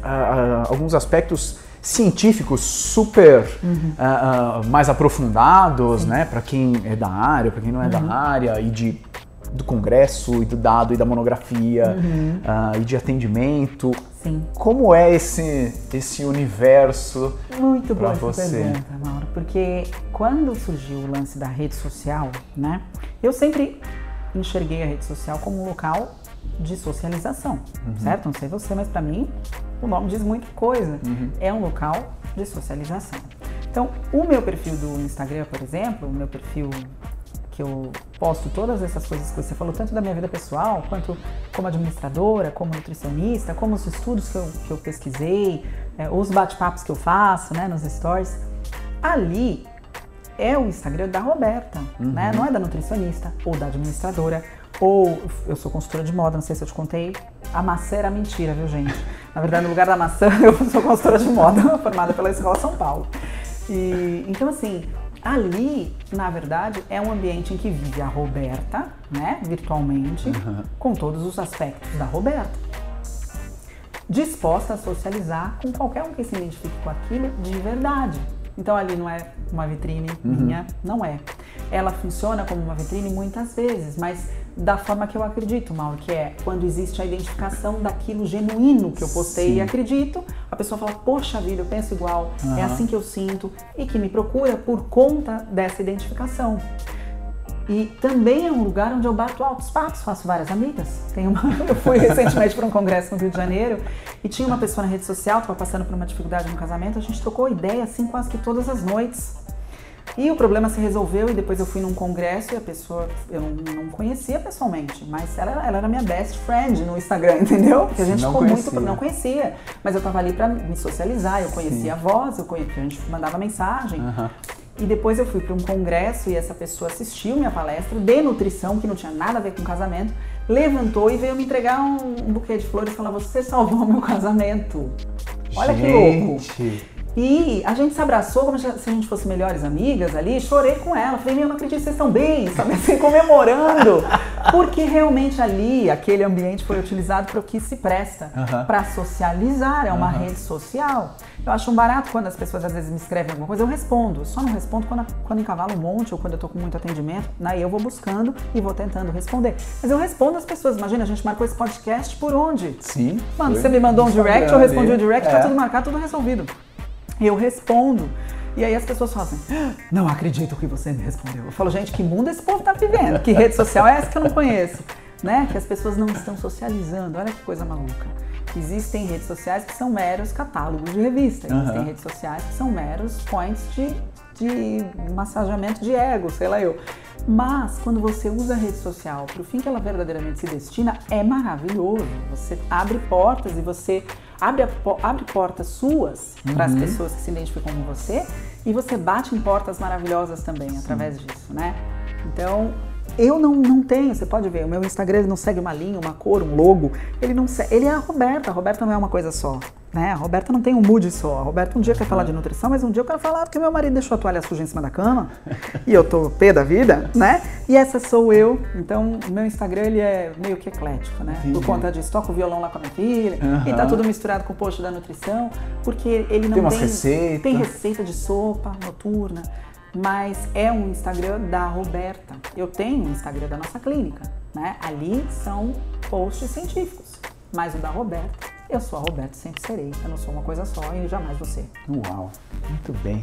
ah, ah, alguns aspectos científicos super ah, ah, mais aprofundados, né? Para quem é da área, para quem não é da área, e de, do congresso, e do dado, e da monografia, ah, e de atendimento. Sim. Como é esse, esse universo? Muito essa você. pergunta, Mauro, porque quando surgiu o lance da rede social, né, eu sempre enxerguei a rede social como um local de socialização, certo? Não sei você, mas para mim o nome diz muita coisa. É um local de socialização. Então, o meu perfil do Instagram, por exemplo, o meu perfil que eu posto todas essas coisas que você falou, tanto da minha vida pessoal, quanto como administradora, como nutricionista, como os estudos que eu, que eu pesquisei, é, os bate-papos que eu faço né, nos stories. Ali é o Instagram da Roberta, né? Não é da nutricionista ou da administradora. Ou eu sou consultora de moda, não sei se eu te contei. A maçã era mentira, viu, gente? Na verdade, no lugar da maçã, eu sou consultora de moda, formada pela Escola São Paulo. E, então, assim, ali, na verdade, é um ambiente em que vive a Roberta, né, virtualmente, com todos os aspectos da Roberta. Disposta a socializar com qualquer um que se identifique com aquilo de verdade. Então ali não é uma vitrine minha, não é. Ela funciona como uma vitrine muitas vezes, mas da forma que eu acredito, Mauro, que é quando existe a identificação daquilo genuíno que eu postei Sim. e acredito, a pessoa fala, poxa vida, eu penso igual, é Aham. assim que eu sinto, e que me procura por conta dessa identificação. E também é um lugar onde eu bato altos papos, faço várias amigas. Tem uma, eu fui recentemente para um congresso no Rio de Janeiro e tinha uma pessoa na rede social, estava passando por uma dificuldade no casamento, a gente trocou ideia assim quase que todas as noites. E o problema se resolveu e depois eu fui num congresso e a pessoa eu não, não conhecia pessoalmente, mas ela, ela era minha best friend no Instagram, entendeu? Porque a gente Não ficou muito conhecia. não conhecia, mas eu tava ali para me socializar, eu conhecia a voz, eu conhecia, a gente mandava mensagem. Aham. E depois eu fui para um congresso e essa pessoa assistiu minha palestra de nutrição, que não tinha nada a ver com casamento, levantou e veio me entregar um, um buquê de flores e falar: Você salvou meu casamento. Olha que louco. E a gente se abraçou como se a gente fosse melhores amigas ali, chorei com ela. Falei, meu, eu não acredito, vocês estão bem, sabe assim, comemorando. Porque realmente ali, aquele ambiente foi utilizado para o que se presta, Aham. para socializar, é uma Aham. rede social. Eu acho um barato quando as pessoas às vezes me escrevem alguma coisa, eu respondo. Só não respondo quando, quando encavalo um monte ou quando eu tô com muito atendimento. Daí eu vou buscando e vou tentando responder. Mas eu respondo as pessoas. Imagina, a gente marcou esse podcast por onde? sim. Mano, você me mandou um direct, eu respondi o ali. direct, É. tá tudo marcado, tudo resolvido. Eu respondo. E aí as pessoas falam assim, "Ah, não acredito que você me respondeu. Eu falo, gente, que mundo esse povo tá vivendo? Que rede social é essa que eu não conheço? Né? Que as pessoas não estão socializando. Olha que coisa maluca. Existem redes sociais que são meros catálogos de revista. Existem Aham. redes sociais que são meros points de, de massageamento de ego, sei lá eu. Mas quando você usa a rede social para o fim que ela verdadeiramente se destina, é maravilhoso. Você abre portas e você abre, a abre portas suas para as pessoas que se identificam com você e você bate em portas maravilhosas também através disso, né? Então, eu não, não tenho, você pode ver, o meu Instagram ele não segue uma linha, uma cor, um logo, ele não segue, ele é a Roberta, a Roberta não é uma coisa só, né? A Roberta não tem um mood só, a Roberta um dia quer falar de nutrição, mas um dia eu quero falar porque meu marido deixou a toalha suja em cima da cama e eu tô pé da vida, né? E essa sou eu, então o meu Instagram ele é meio que eclético, né? Por conta disso, toco violão lá com a minha filha, e tá tudo misturado com o post da nutrição, porque ele não Tem tem... umas receitas. Tem receita de sopa noturna, mas é um Instagram da Roberta. Eu tenho um Instagram da nossa clínica, né? Ali são posts científicos, mas o da Roberta, eu sou a Roberta, sempre serei. Eu não sou uma coisa só e jamais você. Uau, muito bem.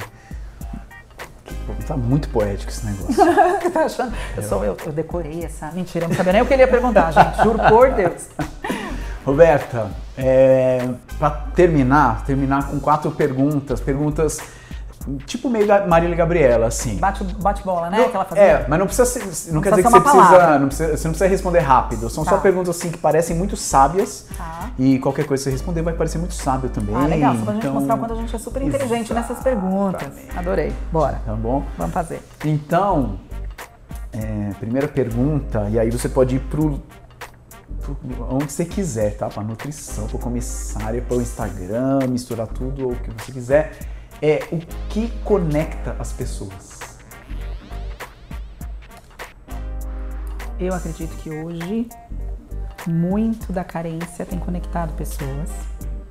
Tá muito poético esse negócio. Tá achando? Eu, sou, eu, eu decorei essa. Mentira, eu não sabia nem o que ele ia perguntar, gente. Juro por Deus. Roberta, é, para terminar, terminar com quatro perguntas, perguntas tipo meio Marília Gabriela, assim. Bate, bate bola, né? Que ela fazia. É, mas não precisa ser, não, quer precisa dizer que você precisa, não precisa, você não precisa responder rápido. São só Tá. perguntas assim que parecem muito sábias. Tá. E qualquer coisa que você responder vai parecer muito sábio também. Ah, legal. Só pra gente então- mostrar o quanto a gente é super inteligente nessas perguntas. Adorei. Bora. Tá bom? Vamos fazer. Então, é, primeira pergunta, e aí você pode ir pro, pro onde você quiser, tá? Pra nutrição, pra comissária, para o Instagram, misturar tudo ou o que você quiser. É o que conecta as pessoas. Eu acredito que hoje muito da carência tem conectado pessoas.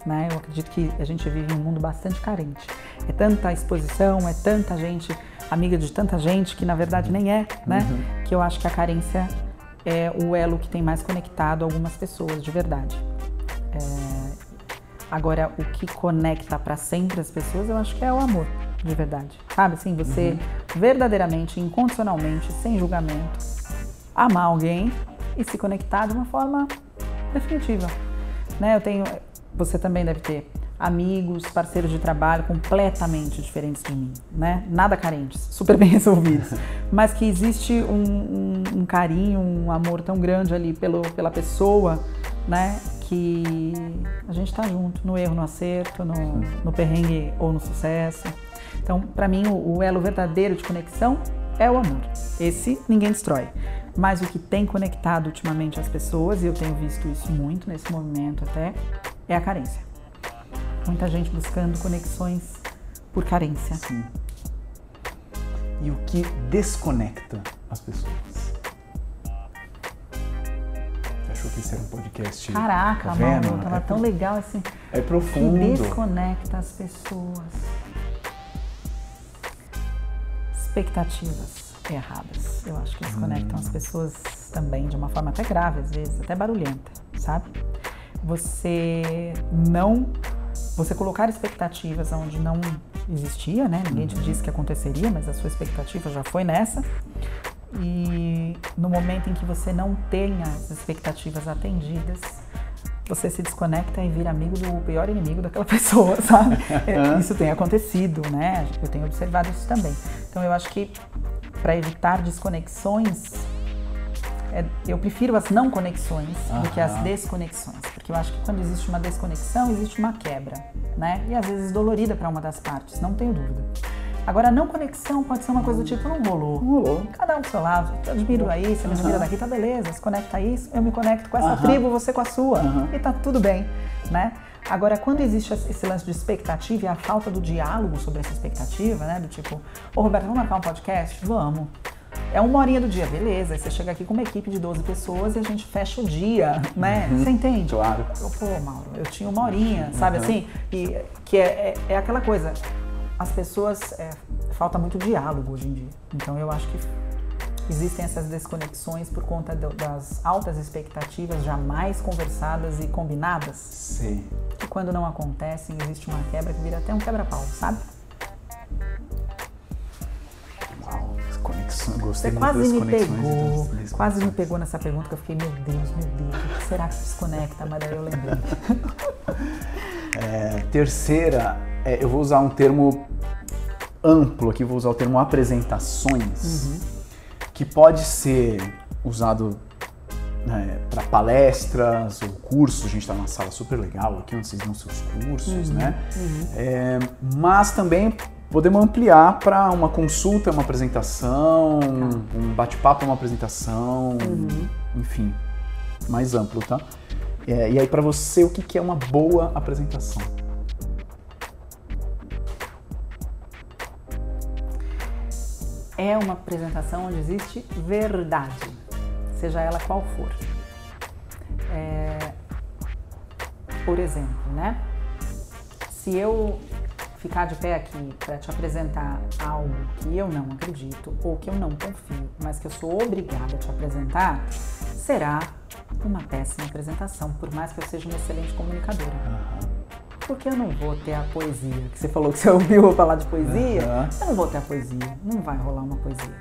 Né? Eu acredito que a gente vive em um mundo bastante carente. É tanta exposição, é tanta gente, amiga de tanta gente, que na verdade nem é, né? Uhum. Que eu acho que a carência é o elo que tem mais conectado algumas pessoas de verdade. É... Agora, o que conecta para sempre as pessoas, eu acho que é o amor, de verdade. Sabe assim, você uhum. verdadeiramente, incondicionalmente, sem julgamento, amar alguém e se conectar de uma forma definitiva. Né? Eu tenho, você também deve ter amigos, parceiros de trabalho completamente diferentes de mim, né? Nada carentes, super bem resolvidos, mas que existe um, um, um, carinho, um amor tão grande ali pelo, pela pessoa, né? Que a gente está junto no erro, no acerto, no, no perrengue ou no sucesso. Então, para mim, o, o elo verdadeiro de conexão é o amor. Esse ninguém destrói. Mas o que tem conectado ultimamente as pessoas, e eu tenho visto isso muito nesse movimento até, é a carência. Muita gente buscando conexões por carência. Sim. E o que desconecta as pessoas? Achou que esse era um podcast? Caraca, tá mano, tava é tão legal assim. É profundo. Que desconecta as pessoas. Expectativas erradas. Eu acho que desconectam hum. as pessoas também de uma forma até grave, às vezes, até barulhenta, sabe? Você não. Você colocar expectativas onde não existia, né? Ninguém te uhum. disse que aconteceria, mas a sua expectativa já foi nessa. E no momento em que você não tem as expectativas atendidas, você se desconecta e vira amigo do pior inimigo daquela pessoa, sabe? isso tem acontecido, né? Eu tenho observado isso também. Então eu acho que para evitar desconexões, é, eu prefiro as não conexões do que as desconexões, porque eu acho que quando existe uma desconexão, existe uma quebra, né? E às vezes dolorida para uma das partes, não tenho dúvida. Agora, a não conexão pode ser uma coisa do tipo, não rolou. Não rolou. Cada um do seu lado. Eu admiro aí, você me admira daqui, tá beleza. Se conecta isso, eu me conecto com essa tribo, você com a sua. E tá tudo bem, né? Agora, quando existe esse lance de expectativa e a falta do diálogo sobre essa expectativa, né? Do tipo, ô Roberto, vamos marcar um podcast? Vamos. É uma horinha do dia, beleza. Aí você chega aqui com uma equipe de 12 pessoas e a gente fecha o dia, né? Uhum. Você entende? Claro. Pô, Mauro, eu tinha uma horinha, sabe uhum. assim? E que é, é, é, aquela coisa. As pessoas. É, falta muito diálogo hoje em dia. Então eu acho que existem essas desconexões por conta do, das altas expectativas jamais conversadas e combinadas. Sim. Que quando não acontecem, existe uma quebra que vira até um quebra-pau, sabe? Uau, conexões, gostei Você quase me pegou, quase me pegou nessa pergunta que eu fiquei, meu Deus, meu Deus, o que será que desconecta? Mas daí eu lembrei. é, terceira, é, eu vou usar um termo amplo aqui, vou usar o termo apresentações. Uhum que pode ser usado né, para palestras ou cursos. A gente está numa sala super legal aqui onde vocês dão seus cursos, uhum, né? Uhum. É, mas também podemos ampliar para uma consulta, uma apresentação, tá. um bate-papo, uma apresentação, uhum. enfim, mais amplo, tá? É, e aí para você o que, que é uma boa apresentação? É uma apresentação onde existe verdade, seja ela qual for. É, por exemplo, né? Se eu ficar de pé aqui para te apresentar algo que eu não acredito ou que eu não confio, mas que eu sou obrigada a te apresentar, será uma péssima apresentação, por mais que eu seja uma excelente comunicadora. Porque eu não vou ter a poesia. Que você falou que você ouviu eu falar de poesia, uhum. eu não vou ter a poesia, não vai rolar uma poesia.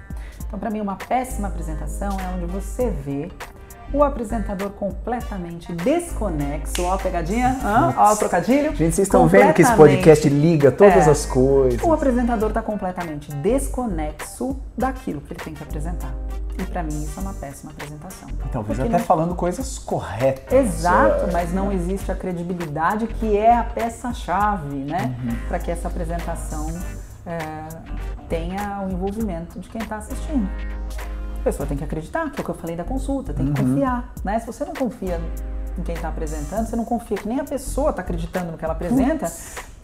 Então, para mim, uma péssima apresentação é onde você vê o apresentador completamente desconexo. Ó a pegadinha, ó o trocadilho. Gente, vocês estão vendo que esse podcast liga todas é, as coisas. O apresentador está completamente desconexo daquilo que ele tem que apresentar. E para mim isso é uma péssima apresentação. Talvez até não... falando coisas corretas. Exato, é... mas não existe a credibilidade que é a peça-chave, né? Uhum. Para que essa apresentação é, tenha o envolvimento de quem está assistindo. A pessoa tem que acreditar, que é o que eu falei da consulta, tem que confiar, né? Se você não confia em quem está apresentando, você não confia que nem a pessoa está acreditando no que ela apresenta,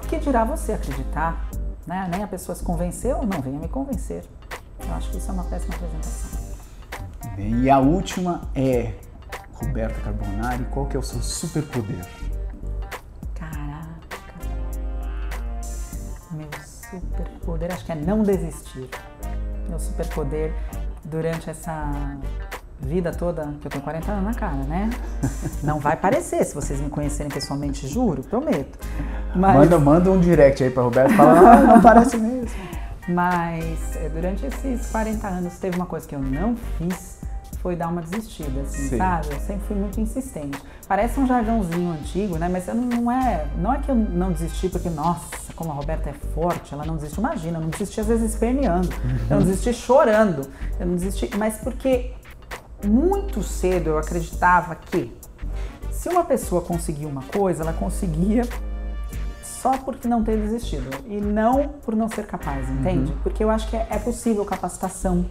que dirá você acreditar, né? Nem a pessoa se convenceu, não venha me convencer. Eu acho que isso é uma péssima apresentação. E a última é Roberta Carbonari, qual que é o seu superpoder? Caraca. Meu superpoder acho que é não desistir. Meu superpoder durante essa vida toda, que eu tenho 40 anos na cara, né? Não vai parecer, se vocês me conhecerem pessoalmente, juro, prometo. Mas, Manda, manda um direct aí pra Roberta e fala, ah, não parece mesmo. mas é, durante esses 40 anos teve uma coisa que eu não fiz, foi dar uma desistida, assim, Sim. sabe? Eu sempre fui muito insistente. Parece um jargãozinho antigo, né? Mas não, é, não é que eu não desisti porque, nossa, como a Roberta é forte, ela não desiste. Imagina, eu não desisti às vezes esperneando, eu não desisti chorando, eu não desisti, mas porque muito cedo eu acreditava que se uma pessoa conseguia uma coisa, ela conseguia só porque não ter desistido e não por não ser capaz, entende? Porque eu acho que é, é possível capacitação,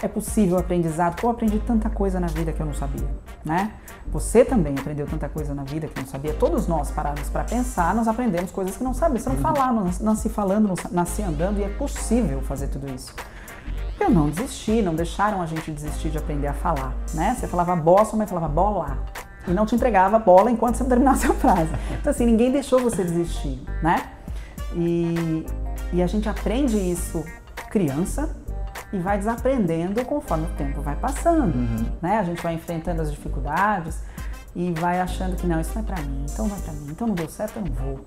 é possível aprendizado. Pô, Eu aprendi tanta coisa na vida que eu não sabia, né? Você também aprendeu tanta coisa na vida que não sabia. Todos nós paramos para pensar, nós aprendemos coisas que não sabemos. Você não falar, não nasci falando, não nasci andando e é possível fazer tudo isso. Eu não desisti, não deixaram a gente desistir de aprender a falar, né? Você falava bola, sua mãe falava bola. E não te entregava bola enquanto você não terminasse a frase. Então, assim, ninguém deixou você desistir, né? E, e a gente aprende isso criança e vai desaprendendo conforme o tempo vai passando, né? A gente vai enfrentando as dificuldades e vai achando que não, isso não é pra mim, então não é pra mim, então não deu certo, eu não vou.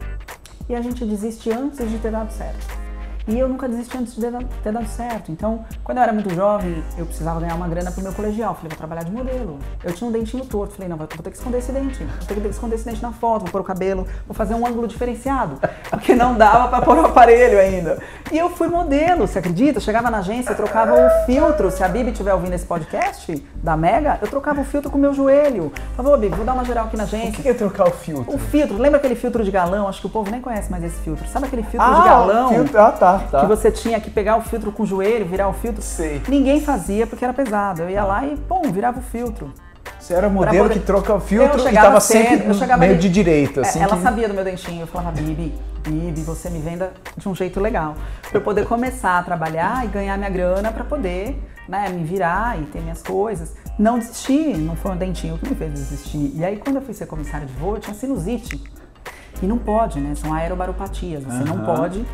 E a gente desiste antes de ter dado certo. E eu nunca desisti antes de ter dado- certo. Então, quando eu era muito jovem, eu precisava ganhar uma grana pro meu colegial. Falei, vou trabalhar de modelo. Eu tinha um dentinho torto. Falei, não, vou ter que esconder esse dente. Vou ter que esconder esse dente na foto, vou pôr o cabelo, vou fazer um ângulo diferenciado. Porque não dava pra pôr o aparelho ainda. E eu fui modelo, você acredita? Eu chegava na agência, eu trocava o filtro. Se a Bibi estiver ouvindo esse podcast da Mega, eu trocava o filtro com o meu joelho. Ô Bibi, vou dar uma geral aqui na O agência. que é trocar o filtro? O filtro, lembra aquele filtro de galão? Acho que o povo nem conhece mais esse filtro. Sabe aquele filtro Ah, de galão? o filtro- ah, tá, tá. Que você tinha que pegar o filtro com o joelho, virar o filtro. Sei. Ninguém fazia porque era pesado. Eu ia lá e, pum, virava o filtro. Você era modelo poder- que troca o filtro Eu e chegava tava cedo, sempre meio ali- de direita, É, assim. ela que- sabia do meu dentinho. Eu falava, Bibi, Bibi, você me venda de um jeito legal. Pra eu poder começar a trabalhar e ganhar minha grana pra poder né, me virar e ter minhas coisas. Não desisti, não foi um dentinho que me fez desistir. E aí, quando eu fui ser comissária de voo, eu tinha sinusite. E não pode, né? São aerobaropatias, você não Aham. pode.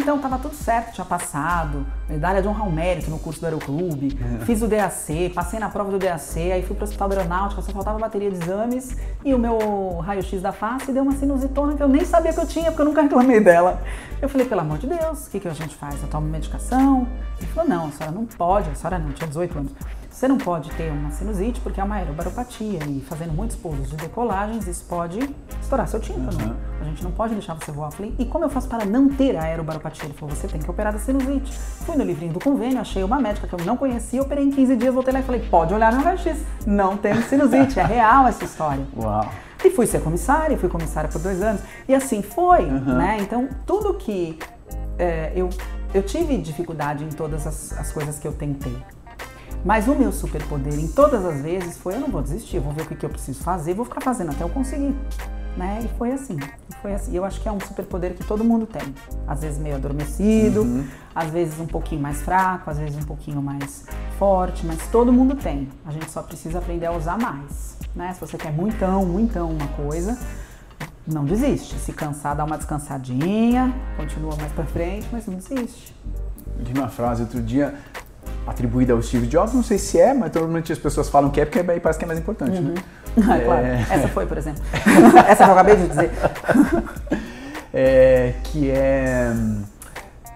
Então tava tudo certo, tinha passado, medalha de honra ao mérito no curso do Aeroclube, fiz o DAC, passei na prova do DAC, aí fui pro Hospital da Aeronáutica, só faltava bateria de exames e o meu raio-x da face deu uma sinusitona que eu nem sabia que eu tinha, porque eu nunca reclamei dela. Eu falei, pelo amor de Deus, o que, que a gente faz? Eu tomo medicação? Ele falou, não, a senhora não pode, a senhora não, tinha 18 anos. Você não pode ter uma sinusite porque é uma aerobaropatia e fazendo muitos pousos de decolagens isso pode estourar seu tímpano. A gente não pode deixar você voar. Falei, e como eu faço para não ter a aerobaropatia? Ele falou, você tem que operar da sinusite. Fui no livrinho do convênio, achei uma médica que eu não conhecia, operei em 15 dias, voltei lá e falei, pode olhar no raio-x, não tem sinusite, é real essa história. Uau. E fui ser comissária, fui comissária por dois anos. E assim foi, né? Então, tudo que é, eu, eu tive dificuldade em todas as, as coisas que eu tentei. Mas o meu superpoder em todas as vezes foi eu não vou desistir, vou ver o que, que eu preciso fazer, vou ficar fazendo até eu conseguir. Né? E foi assim. Foi assim. Eu acho que é um superpoder que todo mundo tem. Às vezes meio adormecido, às vezes um pouquinho mais fraco, às vezes um pouquinho mais forte, mas todo mundo tem. A gente só precisa aprender a usar mais. Né? Se você quer muitão, muitão uma coisa, não desiste. Se cansar, dá uma descansadinha, continua mais pra frente, mas não desiste. Vi uma frase outro dia atribuída ao Steve Jobs, não sei se é, mas normalmente as pessoas falam que é porque aí parece que é mais importante, né? Ah, claro. É. Essa foi, por exemplo. Essa que eu acabei de dizer. É, que é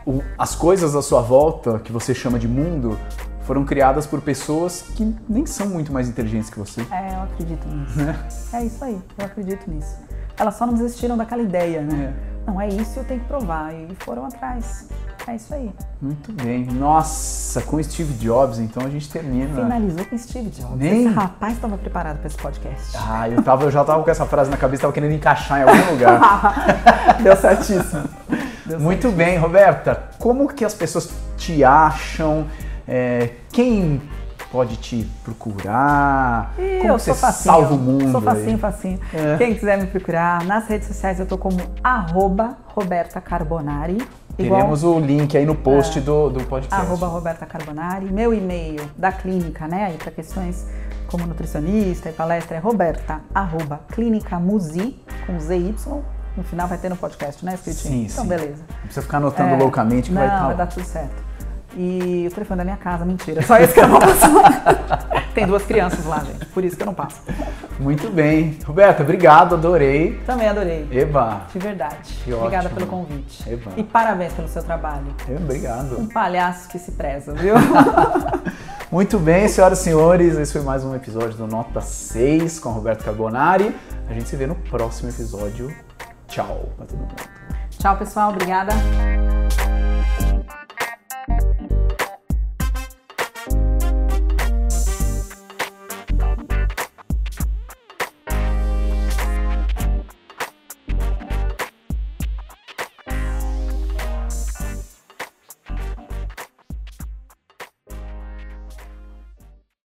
o- as coisas à sua volta que você chama de mundo foram criadas por pessoas que nem são muito mais inteligentes que você. É, eu acredito nisso. É isso aí, eu acredito nisso. Elas só não desistiram daquela ideia, né? Não, é isso, eu tenho que provar. E foram atrás. É isso aí. Muito bem. Nossa, com Steve Jobs, então a gente termina. Finalizou com Steve Jobs. Nem- Esse rapaz estava preparado para esse podcast. Ah, eu, tava, eu já tava com essa frase na cabeça, tava querendo encaixar em algum lugar. Deu certíssimo. Deu Muito bem, Roberta. Como que as pessoas te acham? É, quem pode te procurar? Ih, Como eu você sou facinho. salva o mundo? Sou aí? facinho, facinho. É. Quem quiser me procurar, nas redes sociais eu tô como arroba Roberta Carbonari. igual- Teremos o link aí no post do, do podcast. arroba Roberta Carbonari. Meu e-mail da clínica, né, aí para questões como nutricionista e palestra é roberta, arroba clinicamusi, com ZY. No final vai ter no podcast, né, escritinho? Sim, então, sim. beleza. Não precisa ficar anotando É, loucamente que não, vai estar vai dar tudo certo. E o telefone da minha casa, mentira. Só esse que eu não passo. Tem duas crianças lá, gente. Por isso que eu não passo. Muito bem. Roberta, obrigado, adorei. Também adorei. Eba. De verdade. Que Obrigada ótimo. pelo convite. Eba. E parabéns pelo seu trabalho. Obrigado. Um palhaço que se preza, viu? Muito bem, senhoras e senhores, esse foi mais um episódio do Nota 6 com Roberto Carbonari. A gente se vê no próximo episódio. Tchau pra todo mundo. Tchau, pessoal. Obrigada.